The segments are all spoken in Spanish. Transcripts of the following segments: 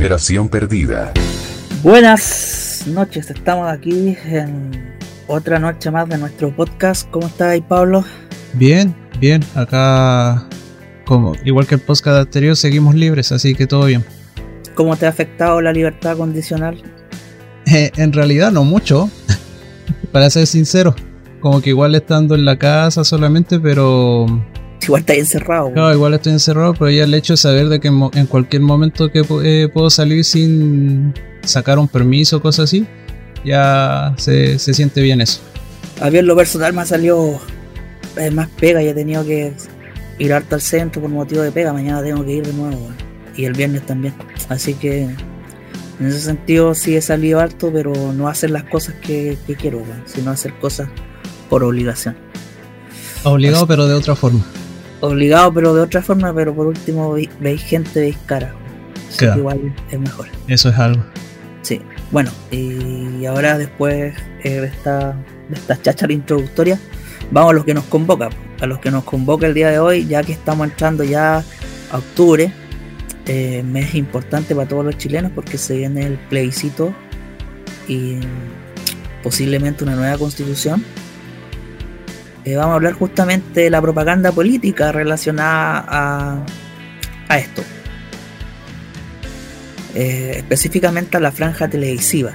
Generación perdida. Buenas noches, estamos aquí en otra noche más de nuestro podcast. ¿Cómo estás ahí, Pablo? Bien, bien. Acá, como igual que el podcast anterior, seguimos libres, así que todo bien. ¿Cómo te ha afectado la libertad condicional? Eh, en realidad no mucho, para ser sincero. Como que igual estando en la casa solamente, pero Igual estás encerrado. No, igual estoy encerrado, pero ya el hecho de saber de que en cualquier momento que eh, puedo salir sin sacar un permiso o cosas así, ya se, siente bien eso. A mí en lo personal me ha salido eh, más pega y he tenido que ir harto al centro por motivo de pega. Mañana tengo que ir de nuevo y el viernes también. Así que en ese sentido sí he salido harto, pero no hacer las cosas que, quiero, sino hacer cosas por obligación. Obligado, pero de otra forma obligado, pero de otra forma, pero por último veis gente, veis cara. igual es mejor. Eso es algo. Sí, bueno, y ahora después eh, de esta, de esta cháchara introductoria, vamos a los que nos convoca, a los que nos convoca el día de hoy, ya que estamos entrando ya a octubre, eh, mes importante para todos los chilenos porque se viene el plebiscito y posiblemente una nueva constitución eh, vamos a hablar justamente de la propaganda política relacionada a, esto. Eh, específicamente a la franja televisiva.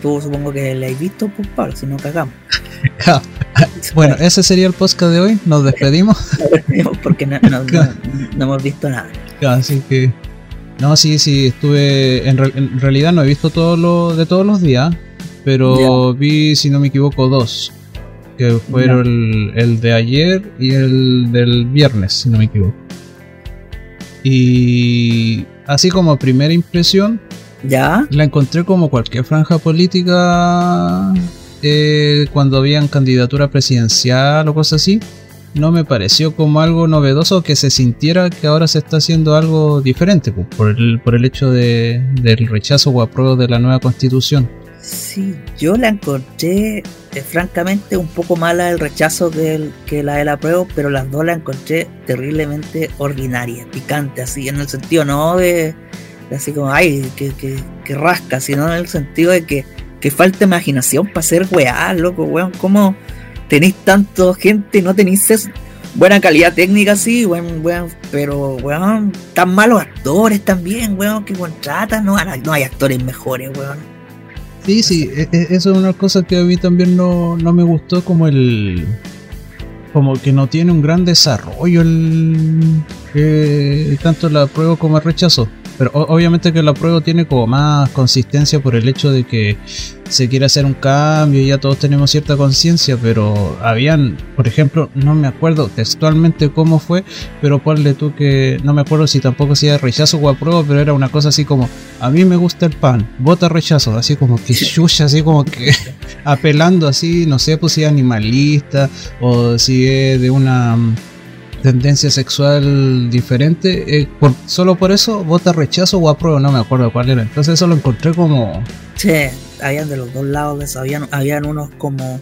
Tú supongo que la has visto, pues Pablo, si no cagamos. bueno, ese sería el podcast de hoy. Nos despedimos. Nos despedimos porque no, hemos visto nada. Así que. No, sí, sí, estuve. En, realidad no he visto todo lo de todos los días, pero vi, si no me equivoco, dos que fueron el, de ayer y el del viernes, si no me equivoco. Y así como primera impresión, ya la encontré como cualquier franja política eh, cuando habían candidatura presidencial o cosas así. No me pareció como algo novedoso que se sintiera que ahora se está haciendo algo diferente por el, por el hecho de, del rechazo o apruebo de la nueva constitución. Sí, yo la encontré eh, francamente un poco mala el rechazo que, que la de la prueba, pero las dos la encontré terriblemente ordinaria, picante, así, en el sentido no de, así como, ay, que, que, rasca, sino en el sentido de que, que falta imaginación para hacer weá, loco, weón, ¿cómo tenéis tanto gente y no tenéis buena calidad técnica, sí, weón, weón, pero weón, tan malos actores también, weón, que contratan, no, no hay actores mejores, weón. Sí, sí, e, e, eso es una cosa que a mí también no, no me gustó, como el. Como que no tiene un gran desarrollo el. Eh, tanto la prueba como el rechazo. Pero obviamente que la prueba tiene como más consistencia por el hecho de que se quiere hacer un cambio y ya todos tenemos cierta conciencia, pero habían, por ejemplo, no me acuerdo textualmente cómo fue, pero ponle tú que no me acuerdo si tampoco era rechazo o apruebo, pero era una cosa así como, a mí me gusta el pan, vota rechazo, así como que chucha, así como que apelando así, no sé pues si es animalista o si es de una tendencia sexual diferente, eh, por, solo por eso vota rechazo o apruebo, no me acuerdo cuál era. Entonces eso lo encontré como... Sí, habían de los dos lados, habían, habían unos como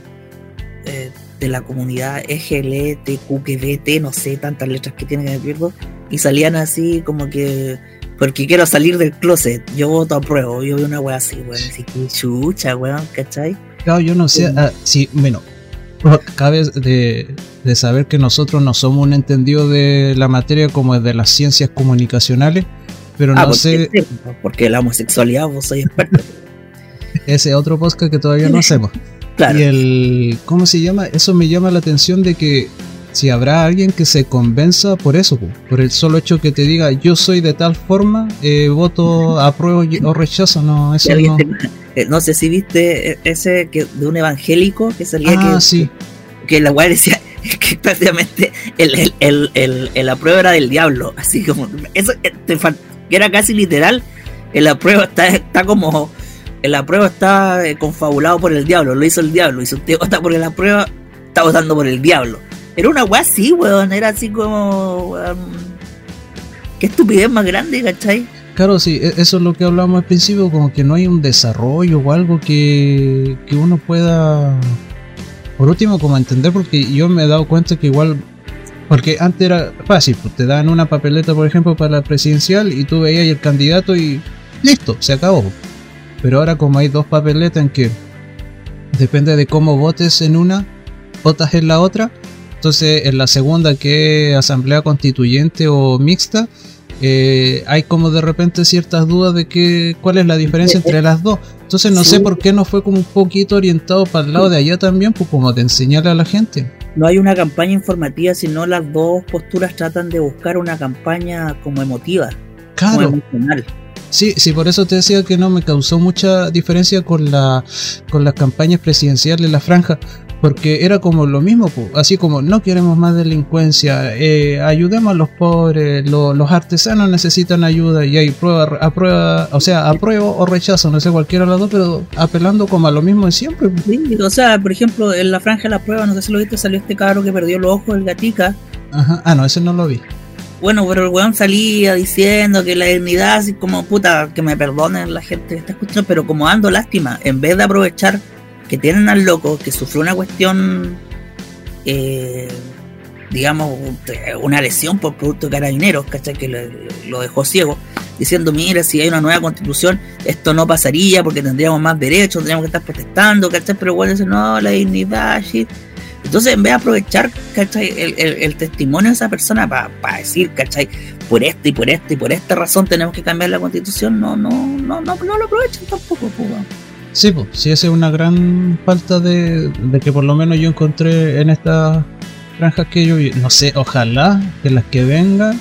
eh, de la comunidad EGLTQQBT, no sé, tantas letras que tienen que pierdo, y salían así como que... Porque quiero salir del closet, yo voto apruebo, yo vi una wea así, weón, así que chucha, weón, ¿cachai? Claro, yo no sé, ah, sí, bueno, cabe de, saber que nosotros no somos un entendido de la materia como de las ciencias comunicacionales, pero ah, no sé. Porque la homosexualidad vos soy experto. Ese otro podcast que todavía no hacemos. Y el. ¿Cómo se llama? Eso me llama la atención de que si habrá alguien que se convenza por eso, por el solo hecho que te diga yo soy de tal forma, eh, voto apruebo o rechazo, no, eso no. Eh, no sé si viste e, ese que de un evangélico que salía ah, que, sí. que la weá decía que prácticamente el, el, el, el, apruebo era del diablo, así como eso eh, que era casi literal, el apruebo está, está como el apruebo está confabulado por el diablo, lo hizo el diablo, y si usted vota por la prueba, está votando por el diablo. Era una weá así, weón. Era así como. qué estupidez más grande, ¿cachai? Claro, sí, e-, eso es lo que hablamos al principio, como que no hay un desarrollo o algo que, que uno pueda. Por último, como entender, porque yo me he dado cuenta que igual Porque antes era fácil, pues te daban una papeleta, por ejemplo, para la presidencial y tú veías el candidato y listo, se acabó. Pero ahora como hay dos papeletas en que depende de cómo votes en una, votas en la otra. Entonces en la segunda que es asamblea constituyente o mixta, eh, hay como de repente ciertas dudas de que cuál es la diferencia entre las dos. Entonces no sé por qué no fue como un poquito orientado para el lado de allá también, pues como de enseñarle a la gente. No hay una campaña informativa, sino las dos posturas tratan de buscar una campaña como emotiva, como emocional. Sí, sí, por eso te decía que no me causó mucha diferencia con la con las campañas presidenciales, la franja, porque era como lo mismo, así como no queremos más delincuencia, eh, ayudemos a los pobres, los artesanos necesitan ayuda y hay prueba, aprueba, o sea, apruebo o rechazo, no sé cualquiera de los dos, pero apelando como a lo mismo de siempre. Sí, o sea, por ejemplo, en la franja de la prueba, no sé si lo viste, salió este cabro que perdió los ojos, el gatica. Ajá, ah, no, ese no lo vi. Bueno, pero el weón salía diciendo que la dignidad, así como puta, que me perdonen la gente que está escuchando, pero como dando lástima, en vez de aprovechar que tienen al loco que sufrió una cuestión, eh, digamos, una lesión por producto de carabineros, ¿cachai? Que lo, dejó ciego, diciendo, mira, si hay una nueva constitución, esto no pasaría porque tendríamos más derechos, tendríamos que estar protestando, ¿cachai? Pero bueno, dice, no, la dignidad, shit. Entonces, en vez de aprovechar, ¿cachai? El, testimonio de esa persona para decir, ¿cachai? Por esta y por esta y por esta razón tenemos que cambiar la constitución, no, no, no, no, no lo aprovechan tampoco, pues. Sí, pues, sí, esa es una gran falta de, que por lo menos yo encontré en estas granjas que yo vi. No sé, ojalá que las que vengan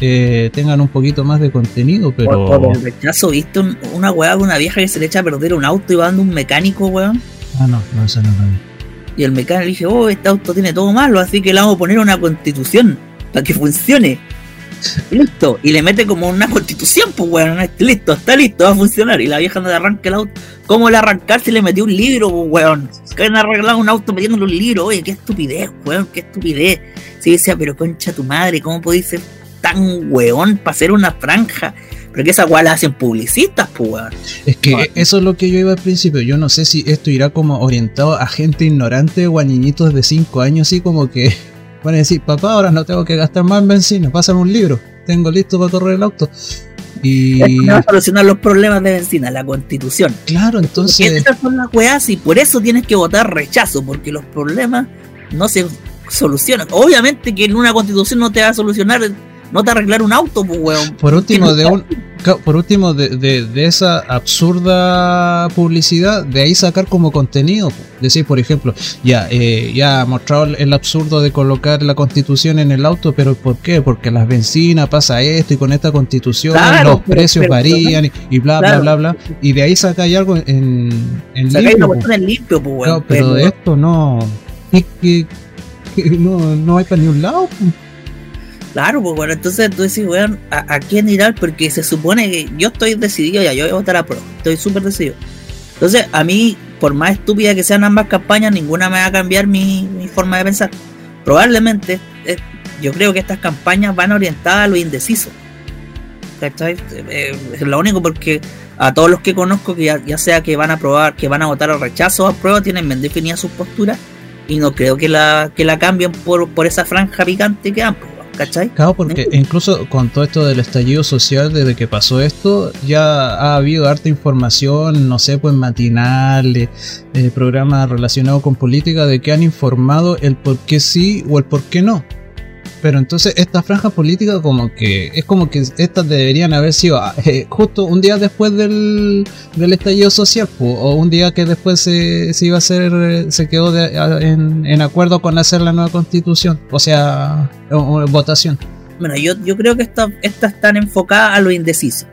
eh, tengan un poquito más de contenido, pero. Por, el rechazo, ¿viste una weá de una vieja que se le echa a perder un auto y va dando un mecánico, weón? Ah, no, no, eso no vi. Y el mecánico dije, oh, este auto tiene todo malo, así que le vamos a poner una constitución para que funcione. Listo. Y le mete como una constitución, pues weón, listo, está listo, va a funcionar. Y la vieja no le arranca el auto. ¿Cómo le arrancar si le metió un libro, pues weón? Que han arreglado un auto metiéndole un libro. Oye, qué estupidez, weón, qué estupidez. Sí, decía, pero concha tu madre, ¿cómo podéis ser tan weón para hacer una franja? Pero que esa weá la hacen publicistas, pues weón. Es que eso es lo que yo iba al principio. Yo no sé si esto irá como orientado a gente ignorante o a niñitos de 5 años, así como que Van a decir, papá, ahora no tengo que gastar más en benzina, pásame un libro, tengo listo para correr el auto. Y... va a solucionar los problemas de benzina, la constitución. Claro, entonces. Esas son las weas y por eso tienes que votar rechazo, porque los problemas no se solucionan. Obviamente que en una constitución no te va a solucionar no te arreglar un auto, pues, weón. Por último, de un, por último de, de, esa absurda publicidad, de ahí sacar como contenido. Decir, por ejemplo, ya, eh, ya ha mostrado el absurdo de colocar la constitución en el auto, pero ¿por qué? Porque las bencinas pasa esto y con esta constitución los precios varían y, bla, bla, bla, bla. Y de ahí saca algo en, en limpio. En limpio pues, weón, pero, de esto no. no, no hay para ni un lado. Pues. Claro, pues bueno, entonces tú decís, weón, ¿a, quién ir? Porque se supone que yo estoy decidido ya, yo voy a votar a pro, estoy súper decidido. Entonces, a mí, por más estúpida que sean ambas campañas, ninguna me va a cambiar mi, forma de pensar. Probablemente, eh, yo creo que estas campañas van orientadas a lo indeciso. ¿Cachai? Eh, es lo único porque a todos los que conozco, que ya, sea que van a probar, que van a votar al rechazo o a prueba, tienen bien definidas sus posturas y no creo que la, que la cambien por, por esa franja picante que han. Pues, ¿cachai? Claro, porque incluso con todo esto del estallido social, desde que pasó esto, ya ha habido harta información, no sé, pues matinales, eh, programas relacionados con política, de que han informado el por qué sí o el por qué no. Pero entonces esta franja política como que es como que estas deberían haber sido ah, eh, justo un día después del, del estallido social o un día que después se, se iba a hacer, eh, se quedó en, en, acuerdo con hacer la nueva constitución, o sea, votación. Bueno, yo, yo creo que estas están enfocadas a lo indeciso.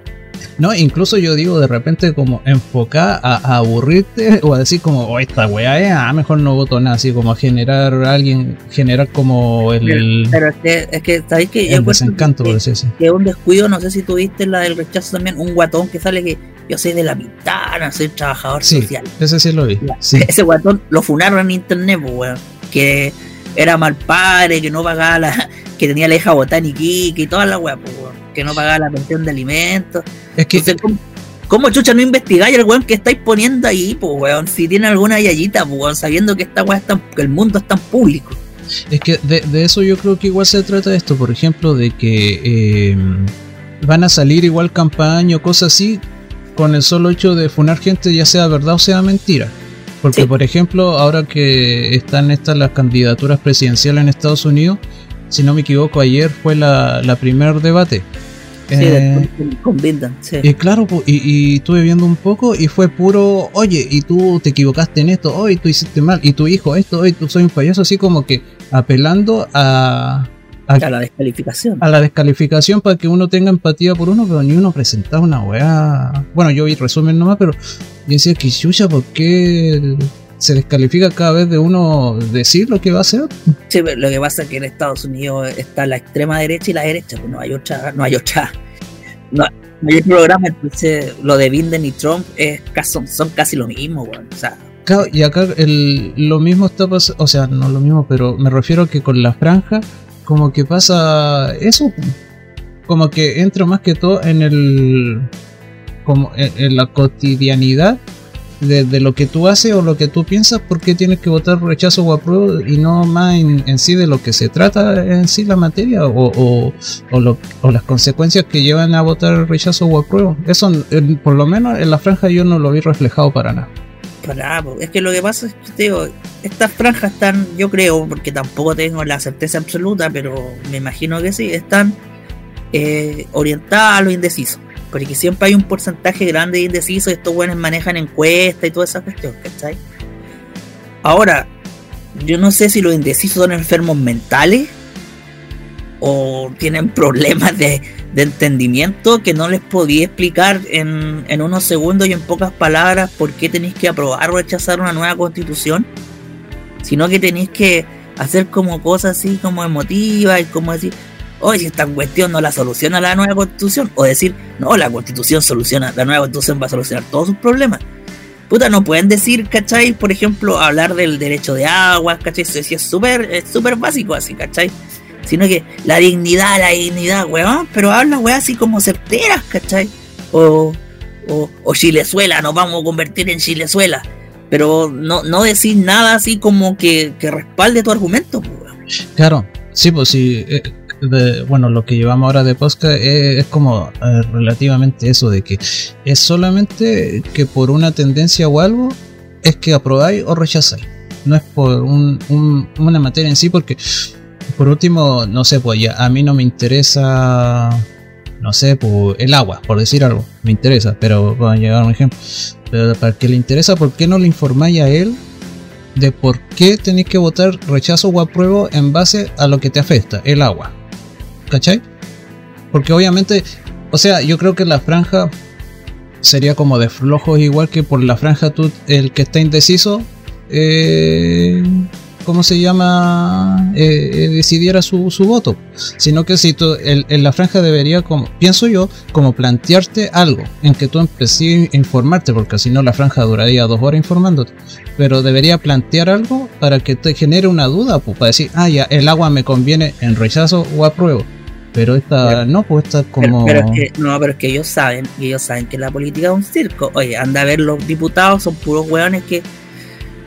No, incluso yo digo de repente como enfocar a, aburrirte o a decir como, oh, esta weá es, ah, mejor no voto nada, así como a generar a alguien, generar como el... Pero, es que, es que ¿sabéis que El desencanto, por decir así. Que un descuido, no sé si tuviste la del rechazo también, un guatón que sale que yo soy de la mitad, soy trabajador sí, social. ese sí lo vi. Ese guatón lo funaron en internet, pues, weón, que era mal padre, que no pagaba la, que tenía la hija botánica y toda la weá, pues, weón que no pagaba la pensión de alimentos. Es que. ¿cómo, chucha no investigáis el weón que estáis poniendo ahí, pues weón? Si tiene alguna yayita, pues weón, sabiendo que esta weá está, que el mundo es tan público. Es que de, eso yo creo que igual se trata esto, por ejemplo, de que eh, van a salir igual campaña o cosas así con el solo hecho de funar gente, ya sea verdad o sea mentira. Porque, por ejemplo, ahora que están estas las candidaturas presidenciales en Estados Unidos, si no me equivoco, ayer fue la, la primer debate. Sí, eh, con sí. Y claro, y, y, estuve viendo un poco y fue puro, oye, y tú te equivocaste en esto, hoy tú hiciste mal, y tu hijo esto, hoy tú soy un payaso, así como que apelando a, a, la descalificación. A la descalificación para que uno tenga empatía por uno, pero ni uno presentaba una weá. Bueno, yo vi resumen nomás, pero yo decía que chucha, ¿por qué se descalifica cada vez de uno decir lo que va a hacer? Sí, lo que pasa es que en Estados Unidos está la extrema derecha y la derecha, pues no hay otra, no hay otra. No, hay programa, entonces lo de Binden y Trump es, son, son casi lo mismo, weón. O sea, y acá el, lo mismo está pasando, o sea, no lo mismo, pero me refiero a que con la franja como que pasa eso, como que entra más que todo en el, como en, la cotidianidad de, lo que tú haces o lo que tú piensas, porque tienes que votar rechazo o apruebo y no más en, sí de lo que se trata en sí la materia o, o, las consecuencias que llevan a votar rechazo o apruebo. Eso, por lo menos en la franja yo no lo vi reflejado para nada. Es que lo que pasa es que, digo, estas franjas están, yo creo, porque tampoco tengo la certeza absoluta, pero me imagino que sí, están eh, orientadas a lo indeciso. Porque siempre hay un porcentaje grande de indecisos y estos buenos manejan encuestas y toda esa cuestión, ¿cachai? Ahora, yo no sé si los indecisos son enfermos mentales o tienen problemas de, de entendimiento que no les podía explicar en, en, unos segundos y en pocas palabras por qué tenéis que aprobar o rechazar una nueva constitución, sino que tenéis que hacer como cosas así como emotivas y como decir, oye, esta cuestión no la soluciona la nueva constitución, o decir, no, la constitución soluciona, la nueva constitución va a solucionar todos sus problemas. Puta, no pueden decir, ¿cachai? Por ejemplo, hablar del derecho de agua, ¿cachai? Eso es súper es súper básico así, ¿cachai? sino que la dignidad, la dignidad, weón, pero habla, weón, así como certeras, ¿cachai? O, o, o Chilezuela, nos vamos a convertir en Chilezuela, pero no, no decir nada así como que, que respalde tu argumento, weón. Claro, sí, pues sí. Eh, bueno, lo que llevamos ahora de Posca es, como eh, relativamente eso, de que es solamente que por una tendencia o algo es que aprobáis o rechazáis. No es por un, una materia en sí, porque por último, no sé, pues ya a mí no me interesa, no sé, pues el agua, por decir algo, me interesa, pero voy a llegar un ejemplo. Pero para que le interesa, ¿por qué no le informáis a él de por qué tenéis que votar rechazo o apruebo en base a lo que te afecta, el agua? ¿Cachai? Porque obviamente, o sea, yo creo que la franja sería como de flojos, igual que por la franja tú, el que está indeciso, eh, ¿cómo se llama? Eh, eh, decidiera su, su, voto, sino que si tú, en la franja debería, como pienso yo, como plantearte algo en que tú empecé a informarte, porque si no la franja duraría dos horas informándote, pero debería plantear algo para que te genere una duda, pues, para decir, ah, ya, el agua me conviene en rechazo o apruebo. Pero esta no, pues esta como. Pero, es que, no, pero es que ellos saben, ellos saben que la política es un circo. Oye, anda a ver los diputados, son puros hueones que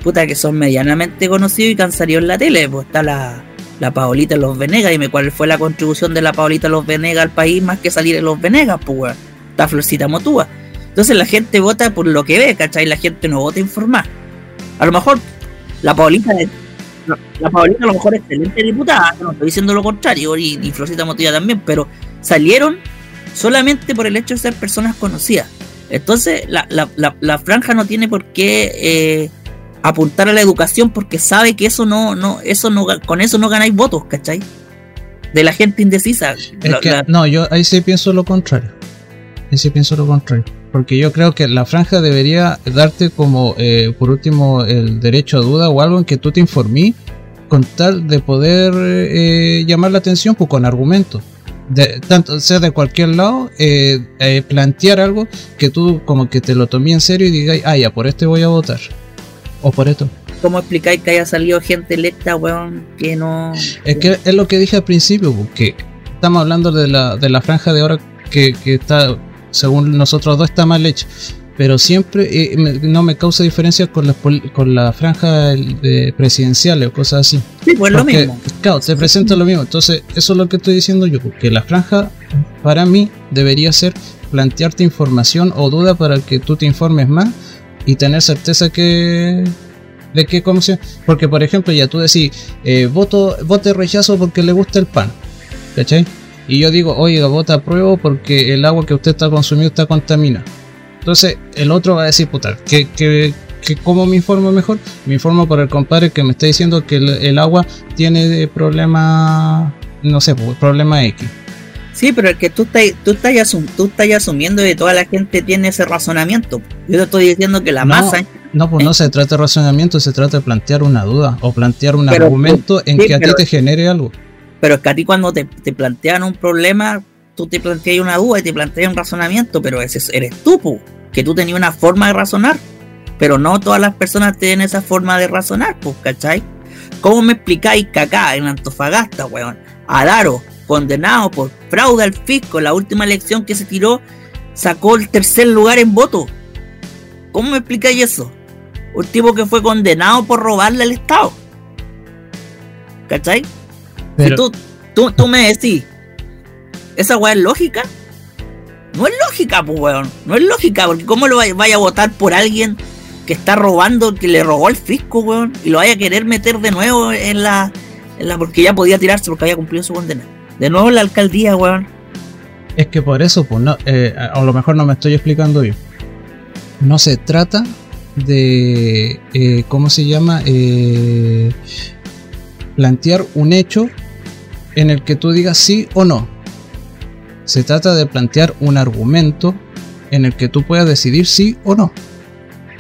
puta, que son medianamente conocidos y que han salido en la tele. Pues está la, la Paolita Los Venegas. Dime cuál fue la contribución de la Paolita Los Venegas al país más que salir en Los Venegas, pues, Está Florcita Motúa. Entonces la gente vota por lo que ve, ¿cachai? La gente no vota informar. A lo mejor la Paolita, la Paolita a lo mejor es excelente diputada, no estoy diciendo lo contrario, y, y Florcita Motúa también, pero salieron solamente por el hecho de ser personas conocidas. Entonces la, la, la, la franja no tiene por qué eh, apuntar a la educación porque sabe que eso no, no, eso no, con eso no ganáis votos, ¿cachai? De la gente indecisa. No, yo ahí sí pienso lo contrario. Ahí sí pienso lo contrario. Porque yo creo que la franja debería darte como, eh, por último, el derecho a duda o algo en que tú te informí con tal de poder eh, llamar la atención pues, con argumentos. De, tanto sea de cualquier lado, eh, plantear algo que tú como que te lo tomé en serio y digas, ah, ya, por este voy a votar. O por esto. ¿Cómo explicáis que haya salido gente electa, weón, que no... Es que es lo que dije al principio, porque estamos hablando de la, de la franja de ahora que, que está, según nosotros dos, está mal hecha. pero siempre eh, no me causa diferencia con la, con la franja de presidenciales o cosas así. Sí, pues lo mismo. Claro, te presenta lo mismo. Entonces, eso es lo que estoy diciendo yo, que la franja para mí debería ser plantearte información o duda para que tú te informes más y tener certeza que de qué se porque por ejemplo ya tú decís eh, voto vote rechazo porque le gusta el pan ¿cachai? Y yo digo oiga vota apruebo porque el agua que usted está consumiendo está contaminada entonces el otro va a decir, puta, ¿qué, qué, cómo me informo mejor? Me informo por el compadre que me está diciendo que el, agua tiene problema, no sé, pues, problema X. Sí, pero es que tú estás, tú, estás tú estás asumiendo que toda la gente tiene ese razonamiento. Yo te estoy diciendo que la masa... No, pues no se trata de razonamiento, se trata de plantear una duda o plantear un argumento en que a ti te genere algo. Pero es que a ti cuando te, te plantean un problema, tú te planteas una duda y te planteas un razonamiento, pero ese eres tú, que tú tenías una forma de razonar, pero no todas las personas tienen esa forma de razonar, pues, ¿cachai? ¿Cómo me explicáis que acá en Antofagasta, weón, Adaro, condenado por fraude al fisco la última elección que se tiró, sacó el tercer lugar en voto? ¿Cómo me explicáis eso? Un tipo que fue condenado por robarle al Estado. ¿Cachai? Pero... tú, tú, tú me decís, ¿Esa weá es lógica? No es lógica, pues weón. No es lógica, porque ¿cómo lo vaya, a votar por alguien que está robando, que le robó el fisco, weón? Y lo vaya a querer meter de nuevo en la. En la porque ya podía tirarse porque había cumplido su condena. De nuevo en la alcaldía, weón. Es que por eso, pues no, eh, a lo mejor no me estoy explicando bien. No se trata de, eh, ¿cómo se llama? Eh, plantear un hecho en el que tú digas sí o no se trata de plantear un argumento en el que tú puedas decidir sí o no.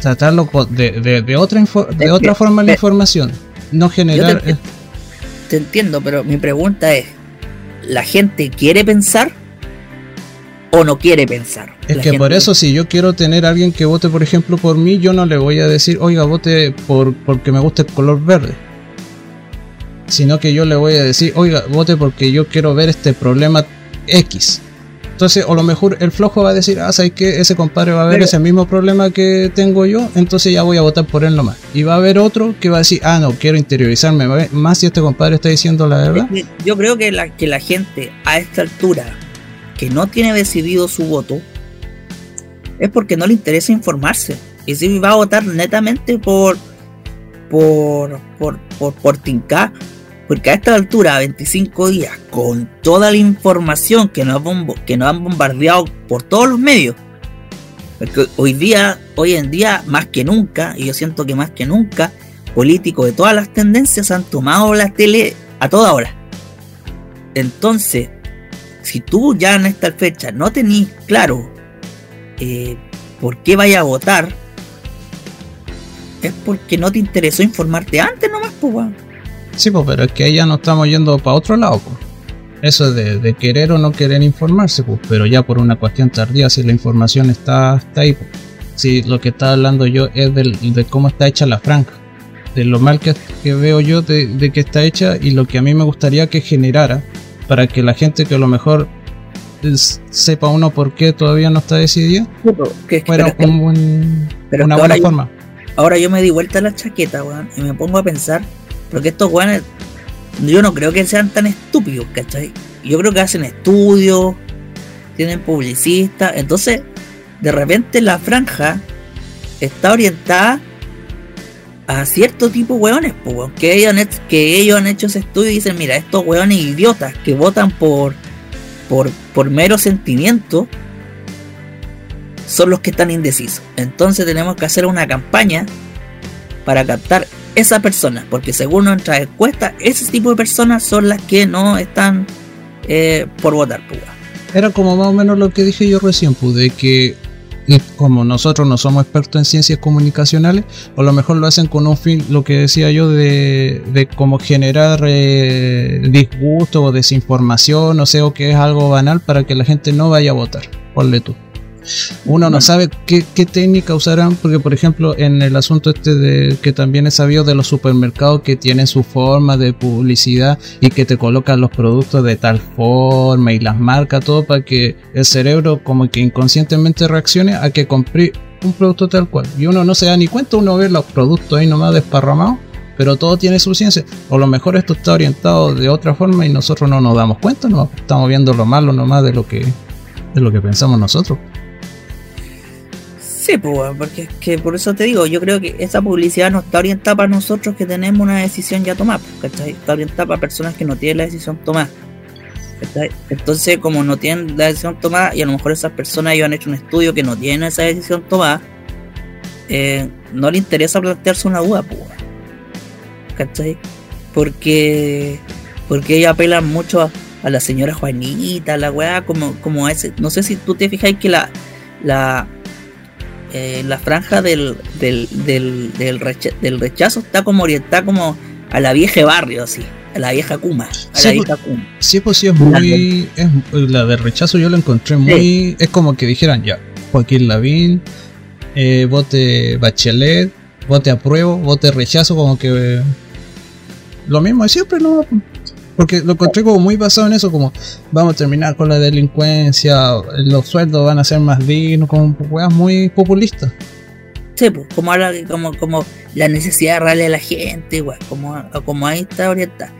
Tratarlo de, otra, de otra forma la información. No generar... Te, entiendo, pero mi pregunta es, ¿la gente quiere pensar o no quiere pensar? Es que por eso si yo quiero tener a alguien que vote, por ejemplo, por mí, yo no le voy a decir, oiga, vote por, porque me gusta el color verde. Sino que yo le voy a decir, oiga, vote porque yo quiero ver este problema X. Entonces, o lo mejor el flojo va a decir, ah, ¿sabes que Ese compadre va a ver ese mismo problema que tengo yo, entonces ya voy a votar por él nomás. Y va a haber otro que va a decir, ah, no, quiero interiorizarme más si este compadre está diciendo la verdad. Yo creo que la, que la gente a esta altura, que no tiene decidido su voto, es porque no le interesa informarse. Y si va a votar netamente por, por, por, por, por Tinka, porque a esta altura, 25 días, con toda la información que nos, que nos han bombardeado por todos los medios, porque hoy día, hoy en día, más que nunca, y yo siento que más que nunca, políticos de todas las tendencias han tomado la tele a toda hora. Entonces, si tú ya en esta fecha no tenés claro eh, por qué vaya a votar, es porque no te interesó informarte antes nomás, pues, Sí, pues, pero es que ahí ya no estamos yendo para otro lado, pues. Eso de, querer o no querer informarse, pues, pero ya por una cuestión tardía, si la información está, está ahí, pues. Si lo que está hablando yo es de cómo está hecha la franja, de lo mal que, veo yo de, que está hecha y lo que a mí me gustaría que generara para que la gente que a lo mejor sepa uno por qué todavía no está decidida, que, fuera una buena forma. ahora yo me di vuelta la chaqueta, weón, y me pongo a pensar porque estos weones, yo no creo que sean tan estúpidos, ¿cachai? Yo creo que hacen estudios, tienen publicistas. Entonces, de repente la franja está orientada a cierto tipo de weones, pues, que, ellos han hecho, que ellos han hecho ese estudio y dicen, mira, estos weones idiotas que votan por, por, por mero sentimiento son los que están indecisos. Entonces tenemos que hacer una campaña para captar esa persona, porque según nuestra encuesta, ese tipo de personas son las que no están eh, por votar. Pues, Era como más o menos lo que dije yo recién, pues, de que como nosotros no somos expertos en ciencias comunicacionales, o a lo mejor lo hacen con un fin, lo que decía yo, de, de como generar eh, disgusto o desinformación, o sea, o que es algo banal para que la gente no vaya a votar. Ponle tú. Uno no sabe qué, técnica usarán, porque por ejemplo en el asunto este de que también he sabido de los supermercados que tienen su forma de publicidad y que te colocan los productos de tal forma y las marcas, todo para que el cerebro como que inconscientemente reaccione a que compré un producto tal cual. Y uno no se da ni cuenta, uno ve los productos ahí nomás desparramados, pero todo tiene su ciencia. O lo mejor esto está orientado de otra forma y nosotros no nos damos cuenta, no estamos viendo lo malo nomás de lo que, de lo que pensamos nosotros. Pues, porque es que por eso te digo, yo creo que esa publicidad no está orientada para nosotros que tenemos una decisión ya tomada, ¿cachai? Está orientada para personas que no tienen la decisión tomada. Entonces, como no tienen la decisión tomada, y a lo mejor esas personas ya han hecho un estudio que no tienen esa decisión tomada, eh, no le interesa plantearse una duda, pues, ¿cachai? Porque, porque ellos apelan mucho a, la señora Juanita, a la weá, como, como ese. No sé si tú te fijáis que la, la, eh, la franja del, del, del, del, rechazo está como orientada como a la vieja barrio, así la vieja Kuma. sí, la vieja Kuma. Sí, pues sí, es muy. la de rechazo yo la encontré muy. Es como que dijeran ya: Joaquín Lavín, eh, vote Bachelet, vote apruebo, vote rechazo, como que. lo mismo de siempre, ¿no? Porque lo encontré como muy basado en eso, como vamos a terminar con la delincuencia, los sueldos van a ser más dignos, como weas muy populistas. Sí, pues, como, como, como la necesidad real de la gente, igual, como, como ahí está orientada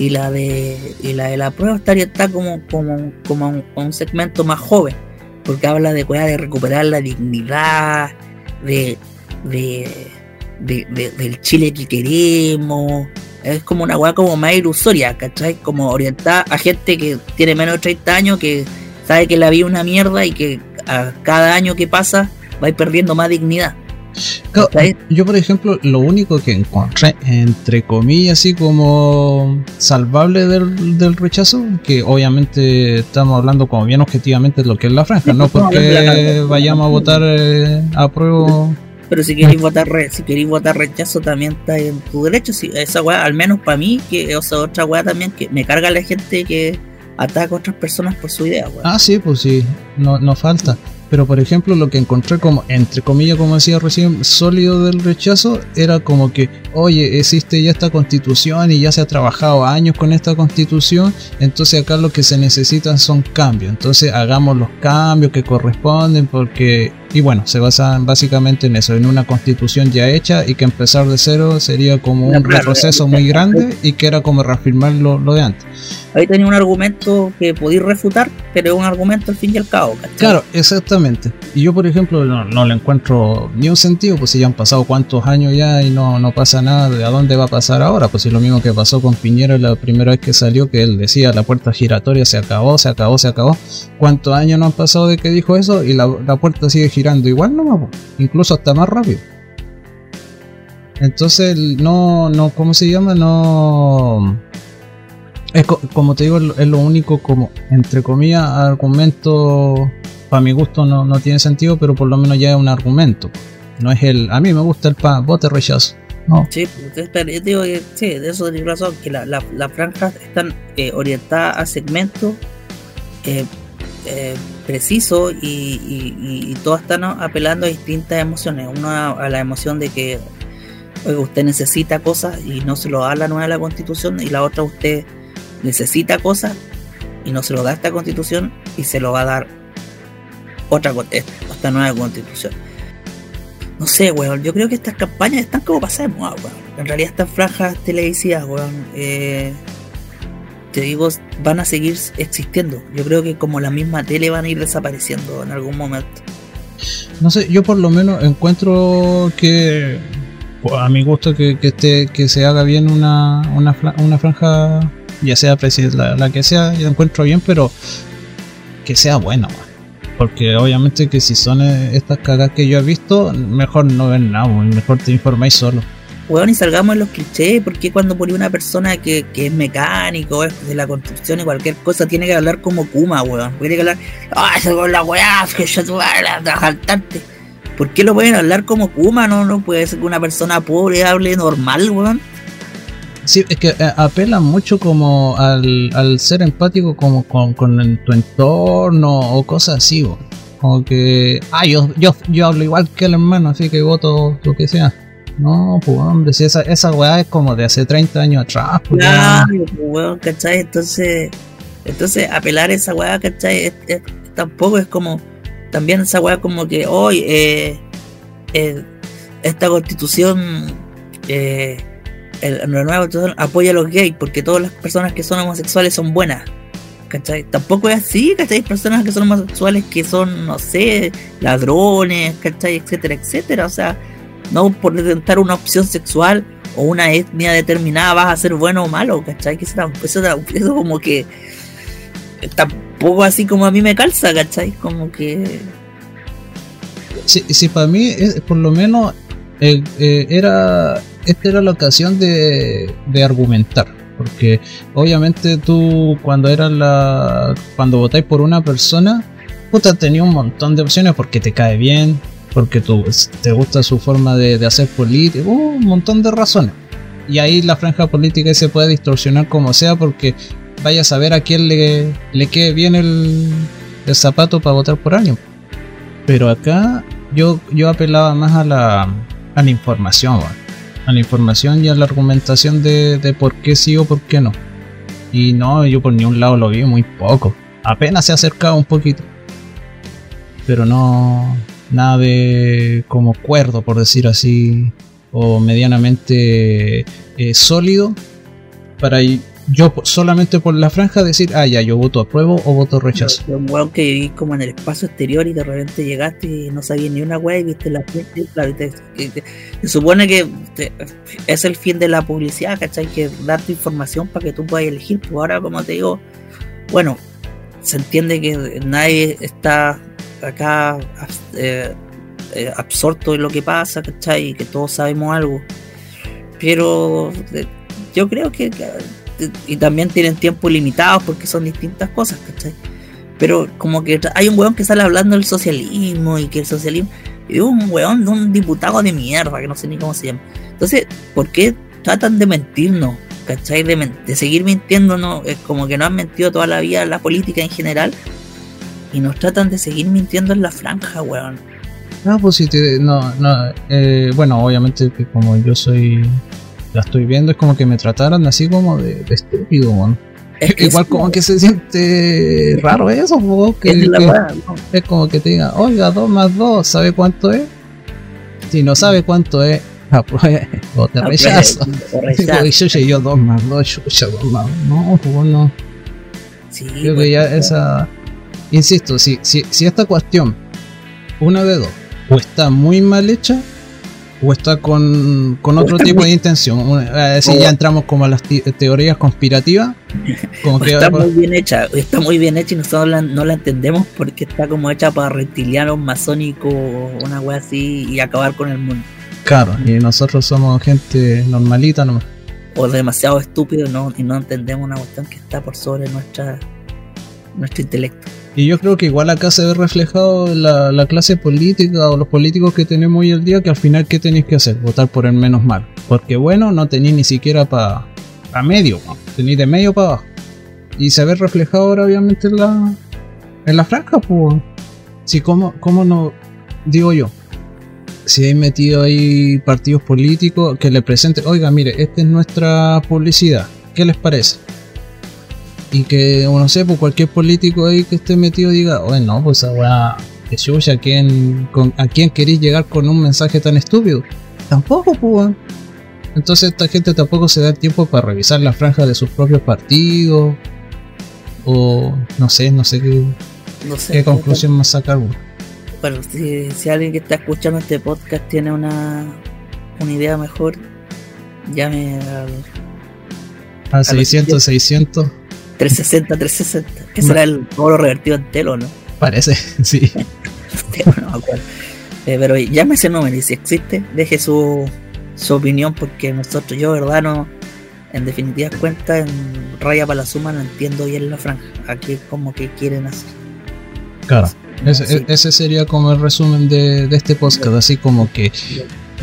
y la de y la de la prueba está como como como un, segmento más joven porque habla de de recuperar la dignidad de, de, del Chile que queremos es como una weá como más ilusoria ¿cachai? como orientada a gente que tiene menos de 30 años que sabe que la vida es una mierda y que a cada año que pasa va perdiendo más dignidad yo, por ejemplo, lo único que encontré, entre comillas, así como salvable del, rechazo, que obviamente estamos hablando como bien objetivamente de lo que es la franja, no porque vayamos a votar eh, a prueba. Pero si queréis votar si queréis votar rechazo también está en tu derecho. Si, esa weá, al menos para mí, que o sea, otra weá también que me carga la gente que ataca a otras personas por su idea. Ah, sí, pues sí, no, no falta. Pero por ejemplo, lo que encontré como, entre comillas, como decía recién, sólido del rechazo, era como que, oye, existe ya esta constitución y ya se ha trabajado años con esta constitución, entonces acá lo que se necesitan son cambios. Entonces hagamos los cambios que corresponden porque y bueno, se basan básicamente en eso, en una constitución ya hecha y que empezar de cero sería como un retroceso muy grande y que era como reafirmar lo, de antes. Ahí tenía un argumento que podéis refutar, pero es un argumento al fin y al cabo. Claro, exactamente. Y yo, por ejemplo, no, le encuentro ni un sentido, pues si ya han pasado cuántos años ya y no, no pasa nada, ¿de a dónde va a pasar ahora? Pues es lo mismo que pasó con Piñera la primera vez que salió, que él decía la puerta giratoria se acabó, se acabó, se acabó. ¿Cuántos años no han pasado de que dijo eso? Y la, la puerta sigue girando igual no incluso hasta más rápido. Entonces, no, no, ¿cómo se llama? No. Es como te digo, es lo único como, entre comillas, argumento, para mi gusto no, no tiene sentido, pero por lo menos ya es un argumento. No es el, a mí me gusta el pan, vote rechazo. No. Sí, yo digo que sí, de eso tienes razón, que las la, franjas están eh, orientadas a segmentos eh, eh, preciso y, todas están apelando a distintas emociones. Una a la emoción de que usted necesita cosas y no se lo da la nueva constitución y la otra usted necesita cosas y no se lo da esta constitución y se lo va a dar otra esta nueva constitución. No sé, weón, yo creo que estas campañas están como pasemos, En realidad estas franjas televisivas, weón, eh, te digo, van a seguir existiendo. Yo creo que como la misma tele van a ir desapareciendo en algún momento. No sé, yo por lo menos encuentro que a mi gusto que, que, que se haga bien una, una, una franja, ya sea la, la, que sea, yo encuentro bien, pero que sea buena, porque obviamente que si son estas cagas que yo he visto, mejor no ven nada, mejor te informáis solo weón, y salgamos en los clichés, porque cuando por una persona que, que es mecánico, es de la construcción y cualquier cosa, tiene que hablar como Kuma, weón? Tiene que hablar, ah, esa con la weá, que yo la jaltante. ¿Por qué lo pueden hablar como Kuma? No, no puede ser que una persona pobre hable normal, weón. Sí, es que eh, apela mucho como al, al ser empático como con, con tu entorno o cosas así, weón. Como que, ah, yo, yo, yo hablo igual que el hermano, así que voto lo que sea. No, pues hombre, si esa, esa weá es como de hace 30 años atrás. Pues, pues ¿cachai? Entonces, entonces apelar a esa weá, ¿cachai? tampoco es como, también esa weá como que hoy, eh, eh, esta constitución, eh, el, la nueva constitución apoya a los gays porque todas las personas que son homosexuales son buenas. ¿Cachai? Tampoco es así, ¿cachai? Personas que son homosexuales que son, no sé, ladrones, ¿cachai? Etcétera, etcétera. O sea, no por intentar una opción sexual o una etnia determinada vas a ser bueno o malo, ¿cachai? Que eso, eso, como que tampoco así como a mí me calza, ¿cachai? Como que... Sí, sí para mí, por lo menos, eh, eh, era esta era la ocasión de, de argumentar. Porque obviamente tú cuando eras la. cuando votáis por una persona, puta tenía un montón de opciones porque te cae bien, porque tú, te gusta su forma de, hacer política, uh, un montón de razones. Y ahí la franja política se puede distorsionar como sea porque vaya a saber a quién le, le quede bien el, el zapato para votar por alguien. Pero acá yo, yo apelaba más a la, a la información, a la información y a la argumentación de, de por qué sí o por qué no. Y no, yo por ni un lado lo vi muy poco. Apenas se ha acercado un poquito. Pero no, nada de como cuerdo, por decir así, o medianamente eh, sólido para yo solamente por la franja decir, ah, ya, yo voto apruebo o voto rechazo. Un weón que vivís como en el espacio exterior y de repente llegaste y no sabías ni una weá y viste la se supone que es el fin de la publicidad, ¿cachai? Que darte información para que tú puedas elegir. Pues ahora, como te digo, bueno, se entiende que nadie está acá eh, eh, absorto en lo que pasa, ¿cachai? Y que todos sabemos algo. Pero yo creo que y también tienen tiempo limitado porque son distintas cosas, ¿cachai? Pero como que hay un weón que sale hablando del socialismo y que el socialismo es un weón de un diputado de mierda que no sé ni cómo se llama. Entonces, ¿por qué tratan de mentirnos? ¿Cachai? De, seguir mintiéndonos, es como que no han mentido toda la vida la política en general y nos tratan de seguir mintiendo en la franja, weón. No, pues si te, no, no, eh, bueno, obviamente que como yo soy la estoy viendo, es como que me trataran así como de, estúpido, man. Igual como que se siente raro eso, que, es, como que te diga, oiga, 2 más 2, ¿sabe cuánto es? Si no sabe cuánto es, ah, pues, o te rechazo. y yo, yo 2 más 2, yo 2 más no, pues no. Sí, Creo que ya esa. Insisto, si, si, si esta cuestión, una de dos, o está muy mal hecha, o está con, otro tipo de intención. Si ya entramos como a las teorías conspirativas. Como que está muy bien hecha, está muy bien hecha y nosotros no la entendemos porque está como hecha para reptilianos, masónicos, una wea así y acabar con el mundo. Claro, y nosotros somos gente normalita nomás. O demasiado estúpido ¿no? y no entendemos una cuestión que está por sobre nuestra nuestro intelecto. Y yo creo que igual acá se ve reflejado la, la clase política o los políticos que tenemos hoy el día, que al final, ¿qué tenéis que hacer? Votar por el menos mal. Porque bueno, no tenéis ni siquiera para pa medio, tenéis de medio para abajo. Y se ve reflejado ahora, obviamente, en la, en la franja, pues. Si, ¿cómo, ¿cómo no? Digo yo, si hay metido ahí partidos políticos que le presenten, oiga, mire, esta es nuestra publicidad, ¿qué les parece? Y que, no sé, pues cualquier político ahí que esté metido diga, oye, no, pues ahora, que ¿a quién, ¿a quién queréis llegar con un mensaje tan estúpido? Tampoco, pues. Entonces esta gente tampoco se da tiempo para revisar la franja de sus propios partidos. O no sé, no sé qué, qué conclusión más sacar Bueno, si, si, alguien que está escuchando este podcast tiene una, una idea mejor, llame al... Al 600, 600. 360, 360. Ese era el oro revertido en telo, ¿no? Parece, sí. no eh, pero llame ese número y si existe, deje su, su opinión porque nosotros, yo, verdad, no. En definitiva cuenta, en raya para la suma, no entiendo bien la franja. Aquí como que quieren hacer. Claro. Ese, ese, sería como el resumen de, de este podcast, así como que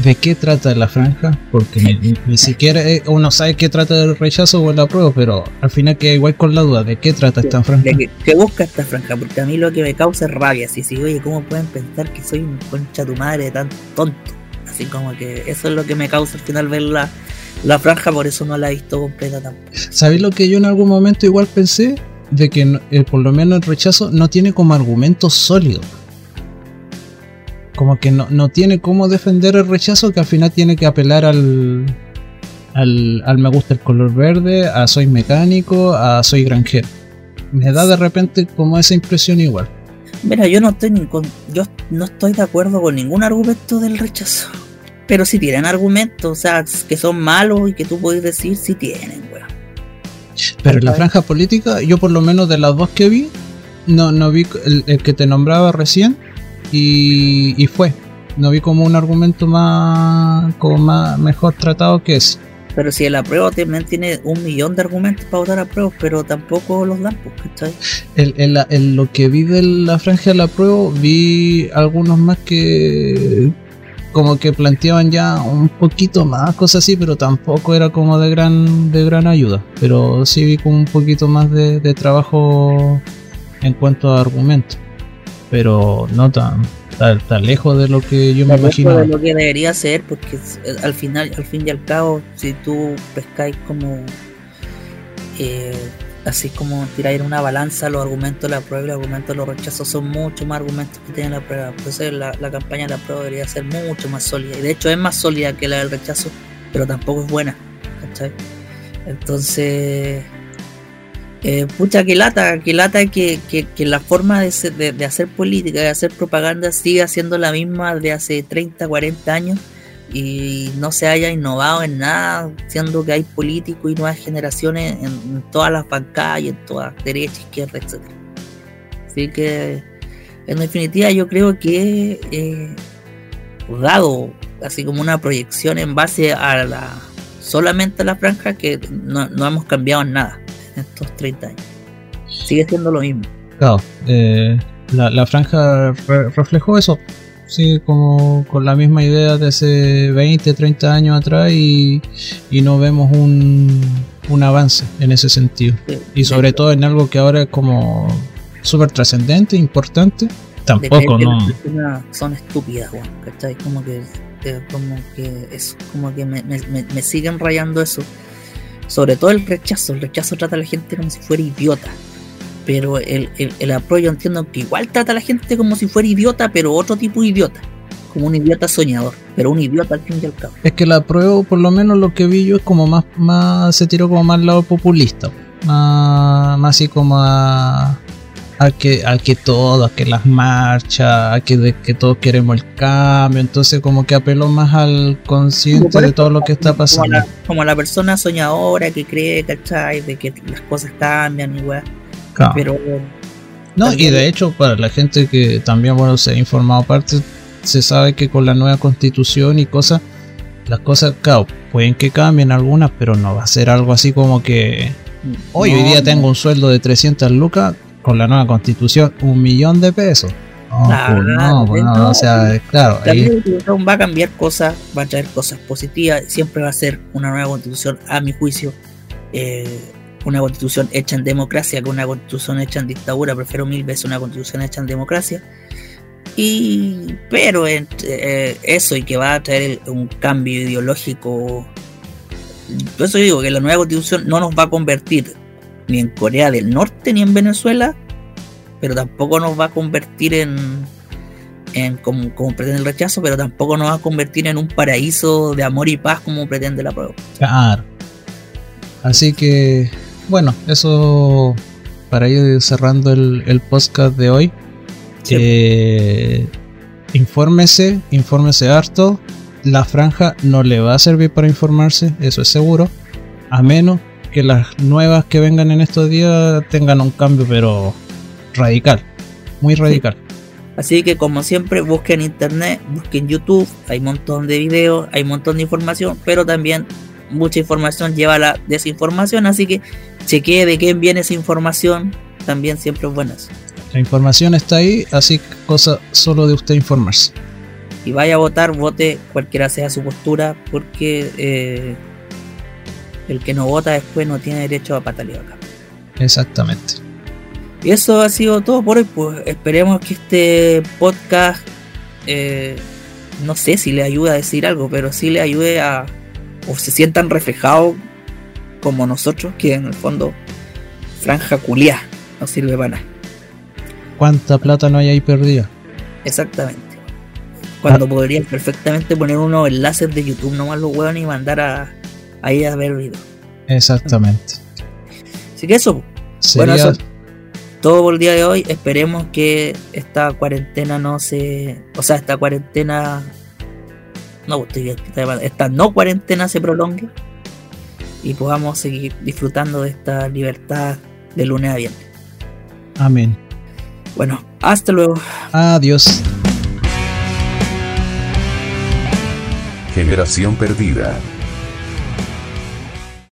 de qué trata la franja, porque ni, siquiera eh, uno sabe qué trata el rechazo o la prueba, pero al final queda igual con la duda de qué trata esta franja. De qué, busca esta franja, porque a mí lo que me causa es rabia, si si oye, ¿cómo pueden pensar que soy un concha tu madre tan tonto? Así como que eso es lo que me causa al final ver la, la franja, por eso no la he visto completa tampoco. ¿Sabéis lo que yo en algún momento igual pensé? De que eh, por lo menos el rechazo no tiene como argumento sólido como que no, no tiene cómo defender el rechazo, que al final tiene que apelar al, al, al me gusta el color verde, a soy mecánico, a soy granjero. Me da de repente como esa impresión igual. Mira, yo no estoy ni con, yo no estoy de acuerdo con ningún argumento del rechazo. Pero si tienen argumentos, o sea, que son malos y que tú puedes decir, si tienen, weón. Pero en la franja política, yo por lo menos de las dos que vi, no, no vi el, el que te nombraba recién y, y fue. No vi como un argumento más, como más mejor tratado que ese. Pero si el apruebo también tiene un millón de argumentos para votar apruebo, pero tampoco los dan, pues, ¿cachai? El, el- el- lo que vi de la franja de la prueba, vi algunos más que como que planteaban ya un poquito más cosas así, pero tampoco era como de gran de gran ayuda. Pero sí vi como un poquito más de, de trabajo en cuanto a argumentos. Pero no tan, tan, tan lejos de lo que yo me imaginaba. de lo que debería ser, porque eh, al final, al fin y al cabo, si tú pescáis como eh, así como tiráis en una balanza los argumentos de la prueba y los argumentos de los rechazos son mucho más argumentos que tiene la prueba. Entonces la, la campaña de la prueba debería ser mucho más sólida. Y de hecho es más sólida que la del rechazo, pero tampoco es buena. ¿cachai? Entonces, eh, pucha, que lata, que lata que, que, que la forma de, ser- de, hacer política, de hacer propaganda, siga siendo la misma de hace 30, 40 años y no se haya innovado en nada, siendo que hay políticos y nuevas generaciones en, todas las bancadas y en todas, derecha, izquierda, etc. Así que, en definitiva, yo creo que, eh, dado así como una proyección en base a la solamente a la franja, que no, no hemos cambiado en nada estos 30 años. Sigue siendo lo mismo. Claro, eh, la, la franja re- reflejó eso. Sí, como con la misma idea de hace 20, 30 años atrás y, y no vemos un, un avance en ese sentido. Y sobre todo en algo que ahora es como súper trascendente, importante. Tampoco, de que no. son estúpidas, weón, ¿cachai? Como que, eh, como que eso, como que me- me siguen rayando eso. Sobre todo el rechazo, el rechazo trata a la gente como si fuera idiota. Pero el, el, el apoyo entiendo que igual trata a la gente como si fuera idiota, pero otro tipo de idiota. Como un idiota soñador, pero un idiota al fin y al cabo. Es que la prueba, por lo menos lo que vi yo, es como más, más se tiró como más al lado populista. Más, más así como a, a que, a que todo, a que las marchas, a que, de, que todos queremos el cambio. Entonces como que apeló más al consciente de todo lo que está Como pasando. la, como la persona soñadora que cree, ¿cachai? De que las cosas cambian y weá. Claro. Pero No, y de hecho, para la gente que también bueno, se ha informado aparte, se sabe que con la nueva constitución y cosas, las cosas, claro, pueden que cambien algunas, pero no va a ser algo así como que hoy, hoy no, día no. tengo un sueldo de 300 lucas, con la nueva constitución, un millón de pesos. No, Claro, pues no, pues no, no, o sea, claro, La ahí, va a cambiar cosas, va a traer cosas positivas, siempre va a ser una nueva constitución, a mi juicio, eh, una constitución hecha en democracia que una constitución hecha en dictadura, prefiero mil veces una constitución hecha en democracia. Y, pero eh, eso y que va a traer un cambio ideológico, por eso digo que la nueva constitución no nos va a convertir ni en Corea del Norte ni en Venezuela, pero tampoco nos va a convertir en, en como, como pretende el rechazo, pero tampoco nos va a convertir en un paraíso de amor y paz como pretende la prueba. claro. Así que, bueno, eso para ir cerrando el, el podcast de hoy. Sí. Eh, infórmese, infórmese harto. La franja no le va a servir para informarse, eso es seguro. A menos que las nuevas que vengan en estos días tengan un cambio, pero radical. Muy radical. Así que como siempre, busquen internet, busquen YouTube, hay un montón de videos, hay un montón de información, pero también mucha información lleva a la desinformación, así que chequee de quién viene esa información, también siempre es buena. La información está ahí, así que cosa solo de usted informarse. Y vaya a votar, vote cualquiera sea su postura, porque eh, el que no vota después no tiene derecho a patalear acá. Exactamente. Y eso ha sido todo por hoy. Pues esperemos que este podcast, eh, no sé si le ayude a decir algo, pero sí le ayude a, o se sientan reflejados como nosotros, que en el fondo, franja culiá, no sirve para nada. ¿Cuánta plata no hay ahí perdida? Exactamente. Cuando podrían perfectamente poner unos enlaces de YouTube nomás los hueones y mandar a, ahí a ver videos. Exactamente. Así que eso. Bueno, eso todo por el día de hoy. Esperemos que esta cuarentena no se. O sea, esta cuarentena. No, esta no cuarentena se prolongue. Y podamos seguir disfrutando de esta libertad de lunes a viernes. Amén. Bueno, hasta luego. Adiós. Generación perdida.